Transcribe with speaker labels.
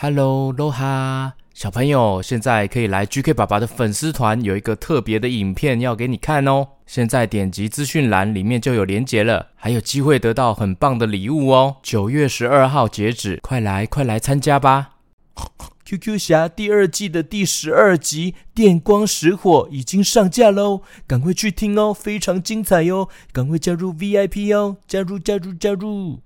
Speaker 1: Hello，罗哈，小朋友，现在可以来 GK 爸爸的粉丝团，有一个特别的影片要给你看哦。现在点击资讯栏里面就有连结了，还有机会得到很棒的礼物哦。九月十二号截止，快来快来参加吧！QQ 侠第二季的第十二集《电光石火》已经上架喽，赶快去听哦，非常精彩哟！赶快加入 VIP 哦，加入加入加入！